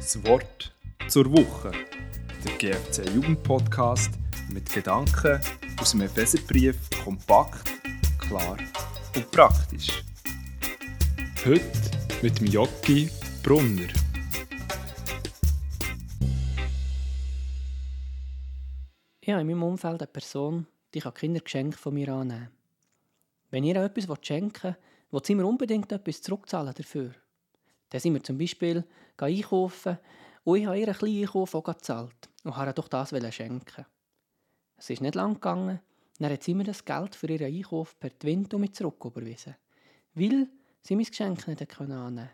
Das Wort zur Woche. Der GFC Jugendpodcast mit Gedanken aus dem Epheserbrief kompakt, klar und praktisch. Heute mit dem Jockey Brunner. Ich habe in meinem Umfeld eine Person, die kann Kindergeschenke von mir annehmen Wenn ihr etwas schenken wollt, will sie mir unbedingt etwas zurückzahlen dafür. Dann sind wir zum Beispiel einkaufen und ich habe ihr einen kleinen Einkauf auch gezahlt und habe doch das schenken. Es ist nicht lang gegangen, dann hat sie mir das Geld für ihren Einkauf per Twint mit zurücküberwiesen, weil sie mein Geschenk nicht annehmen konnte.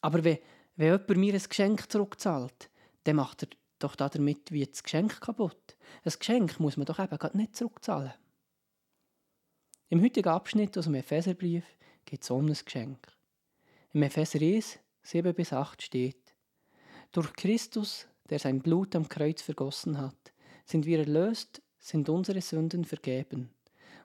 Aber wenn, wenn jemand mir ein Geschenk zurückzahlt, dann macht er doch damit wie das Geschenk kaputt. Ein Geschenk muss man doch eben nicht zurückzahlen. Im heutigen Abschnitt aus dem Epheserbrief geht es um ein Geschenk. Im Epheser 1, 7 bis 8 steht: Durch Christus, der sein Blut am Kreuz vergossen hat, sind wir erlöst, sind unsere Sünden vergeben.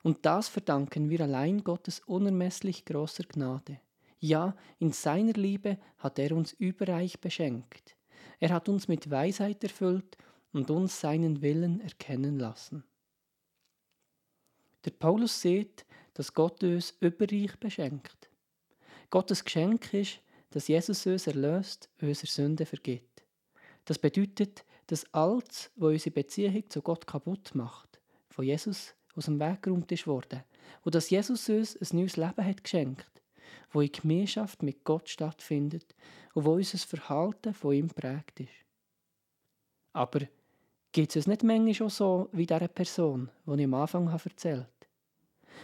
Und das verdanken wir allein Gottes unermesslich großer Gnade. Ja, in seiner Liebe hat er uns überreich beschenkt. Er hat uns mit Weisheit erfüllt und uns seinen Willen erkennen lassen. Der Paulus sieht, dass Gott uns überreich beschenkt. Gottes Geschenk ist, dass Jesus uns erlöst, unsere Sünde vergibt. Das bedeutet, dass alles, was unsere Beziehung zu Gott kaputt macht, von Jesus aus dem Weg geräumt ist worden und dass Jesus uns ein neues Leben hat geschenkt, wo in Gemeinschaft mit Gott stattfindet und wo unser Verhalten von ihm prägt ist. Aber geht es uns nicht manchmal schon so wie dieser Person, die ich am Anfang erzählt habe?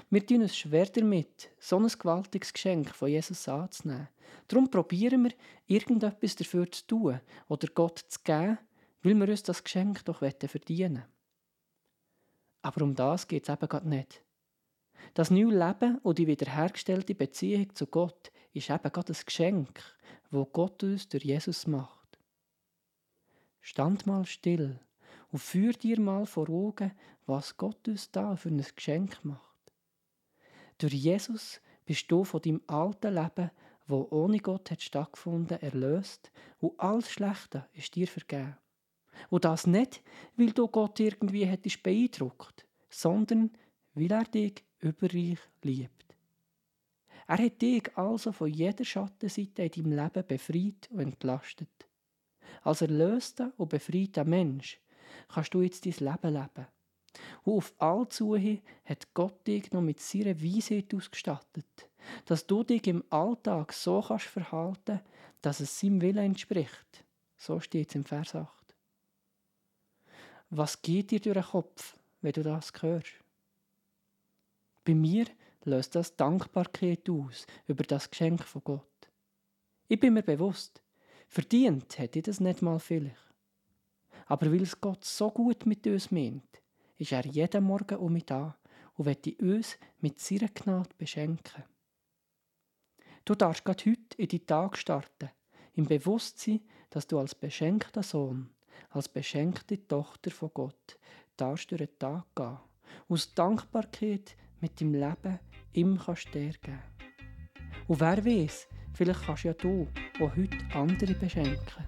Wir tun es schwer damit, so ein gewaltiges Geschenk von Jesus anzunehmen. Darum probieren wir, irgendetwas dafür zu tun oder Gott zu geben, weil wir uns das Geschenk doch verdienen Aber um das geht es eben gerade nicht. Das neue Leben und die wiederhergestellte Beziehung zu Gott ist eben gerade ein Geschenk, wo Gott uns durch Jesus macht. Stand mal still und führ dir mal vor Augen, was Gott uns da für ein Geschenk macht. Durch Jesus bist du von deinem alten Leben, wo ohne Gott hat stattgefunden, erlöst und alles Schlechte ist dir vergeben. Und das nicht, weil du Gott irgendwie hättest beeindruckt, sondern weil er dich überreich liebt. Er hat dich also von jeder Schattenseite in deinem Leben befreit und entlastet. Als erlöster und befreiter Mensch kannst du jetzt dein Leben leben. Und auf all Zuhe hat Gott dich noch mit seiner Weisheit ausgestattet, dass du dich im Alltag so kannst verhalten, dass es seinem Willen entspricht. So steht es im Vers 8. Was geht dir durch den Kopf, wenn du das hörst? Bei mir löst das Dankbarkeit aus über das Geschenk von Gott. Ich bin mir bewusst, verdient hätte ich das nicht mal vielleicht. Aber weil es Gott so gut mit uns meint, ist er jeden Morgen um mich da und wird uns mit seiner Gnade beschenken. Du darfst gerade heute in die Tag starten, im Bewusstsein, dass du als beschenkter Sohn, als beschenkte Tochter von Gott, darfst durch den Tag gehen, aus Dankbarkeit mit deinem Leben ihm kannst geben. Und wer weiß, vielleicht kannst ja du auch heute andere beschenken.